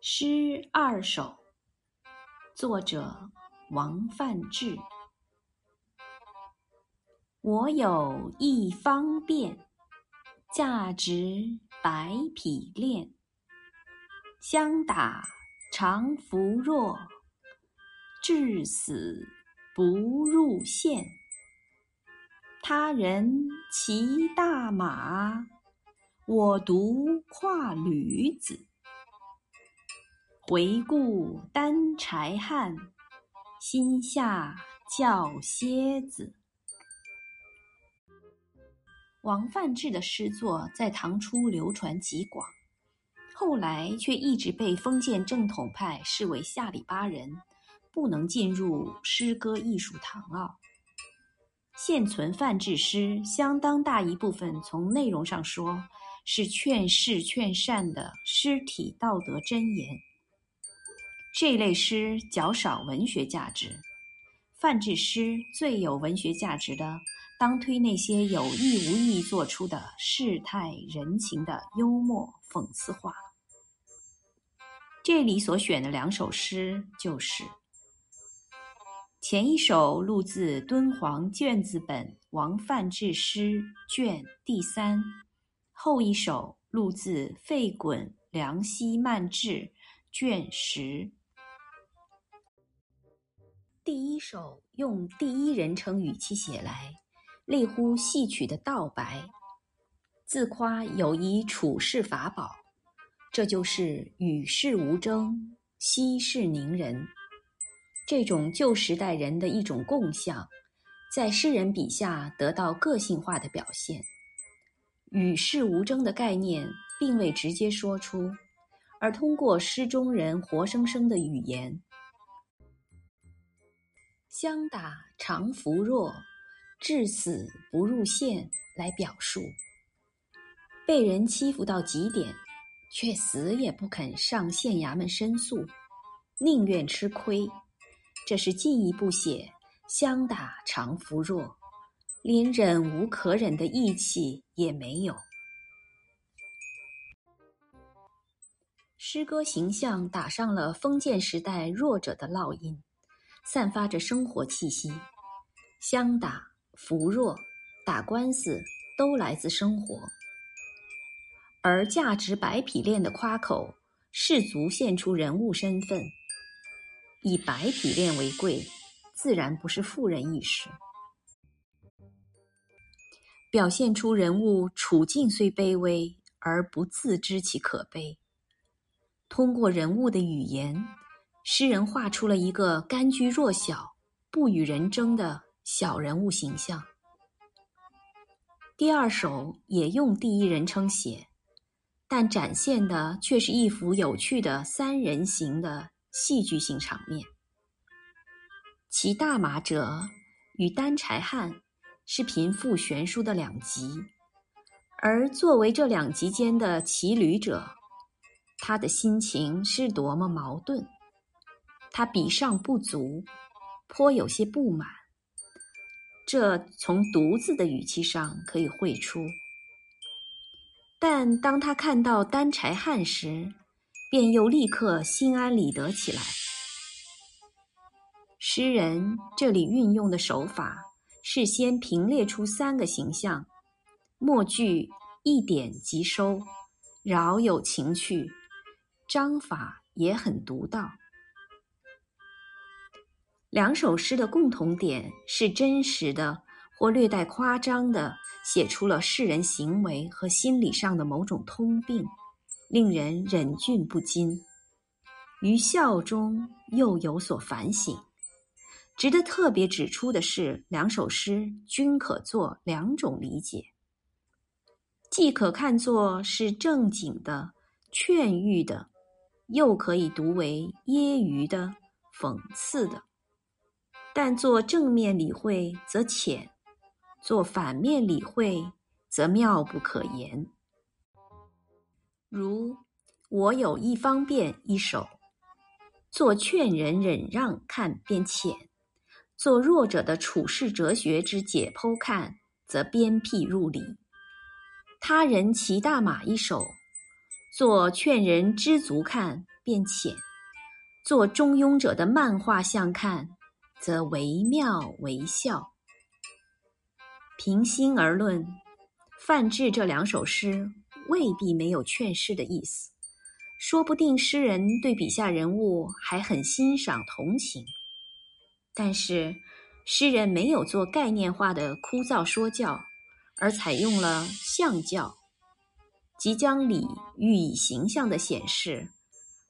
诗二首，作者王范志。我有一方便，价值百匹练。相打常服弱，至死不入县。他人骑大马，我独跨驴子。回顾担柴汉，心下叫蝎子。王范志的诗作在唐初流传极广，后来却一直被封建正统派视为下里巴人，不能进入诗歌艺术堂奥。现存范志诗相当大一部分，从内容上说，是劝世劝善的诗体道德箴言。这类诗较少文学价值，范志诗最有文学价值的，当推那些有意无意做出的世态人情的幽默讽刺话。这里所选的两首诗就是：前一首录自敦煌卷子本王范志诗卷第三，后一首录自费衮梁溪漫志卷十。第一首用第一人称语气写来，类乎戏曲的道白，自夸有一处世法宝，这就是与世无争，息事宁人。这种旧时代人的一种共相，在诗人笔下得到个性化的表现。与世无争的概念并未直接说出，而通过诗中人活生生的语言。相打常服弱，至死不入县。来表述被人欺负到极点，却死也不肯上县衙门申诉，宁愿吃亏。这是进一步写相打常服弱，连忍无可忍的义气也没有。诗歌形象打上了封建时代弱者的烙印。散发着生活气息，相打、扶弱、打官司都来自生活。而价值百匹练的夸口，士足现出人物身份。以百匹练为贵，自然不是富人意识。表现出人物处境虽卑微，而不自知其可悲。通过人物的语言。诗人画出了一个甘居弱小、不与人争的小人物形象。第二首也用第一人称写，但展现的却是一幅有趣的三人行的戏剧性场面。骑大马者与担柴汉是贫富悬殊的两极，而作为这两极间的骑驴者，他的心情是多么矛盾。他比上不足，颇有些不满。这从“独”字的语气上可以绘出。但当他看到担柴汉时，便又立刻心安理得起来。诗人这里运用的手法是先平列出三个形象，末句一点即收，饶有情趣，章法也很独到。两首诗的共同点是真实的或略带夸张的写出了世人行为和心理上的某种通病，令人忍俊不禁。于笑中又有所反省。值得特别指出的是，两首诗均可做两种理解：既可看作是正经的、劝喻的，又可以读为揶揄的、讽刺的。但做正面理会则浅，做反面理会则妙不可言。如“我有一方便”一首，做劝人忍让看便浅，做弱者的处世哲学之解剖看则鞭辟入里。他人骑大马一首，做劝人知足看便浅，做中庸者的漫画相看，则惟妙惟肖。平心而论，范志这两首诗未必没有劝世的意思，说不定诗人对笔下人物还很欣赏同情。但是，诗人没有做概念化的枯燥说教，而采用了象教，即将理予以形象的显示，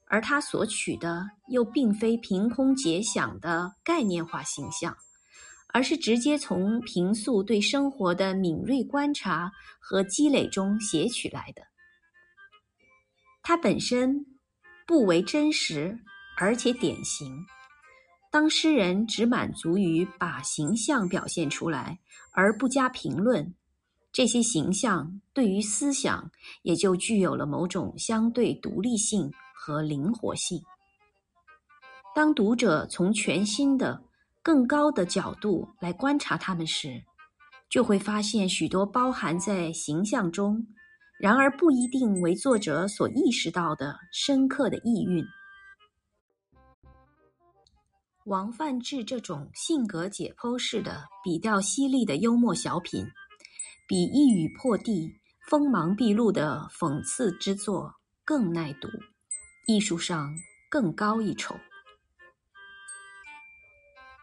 而他所取的又并非凭空结想的概念化形象。而是直接从平素对生活的敏锐观察和积累中写取来的。它本身不为真实，而且典型。当诗人只满足于把形象表现出来，而不加评论，这些形象对于思想也就具有了某种相对独立性和灵活性。当读者从全新的。更高的角度来观察他们时，就会发现许多包含在形象中，然而不一定为作者所意识到的深刻的意蕴。王范志这种性格解剖式的、笔调犀利的幽默小品，比一语破地、锋芒毕露的讽刺之作更耐读，艺术上更高一筹。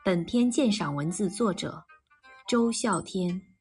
本篇鉴赏文字作者：周啸天。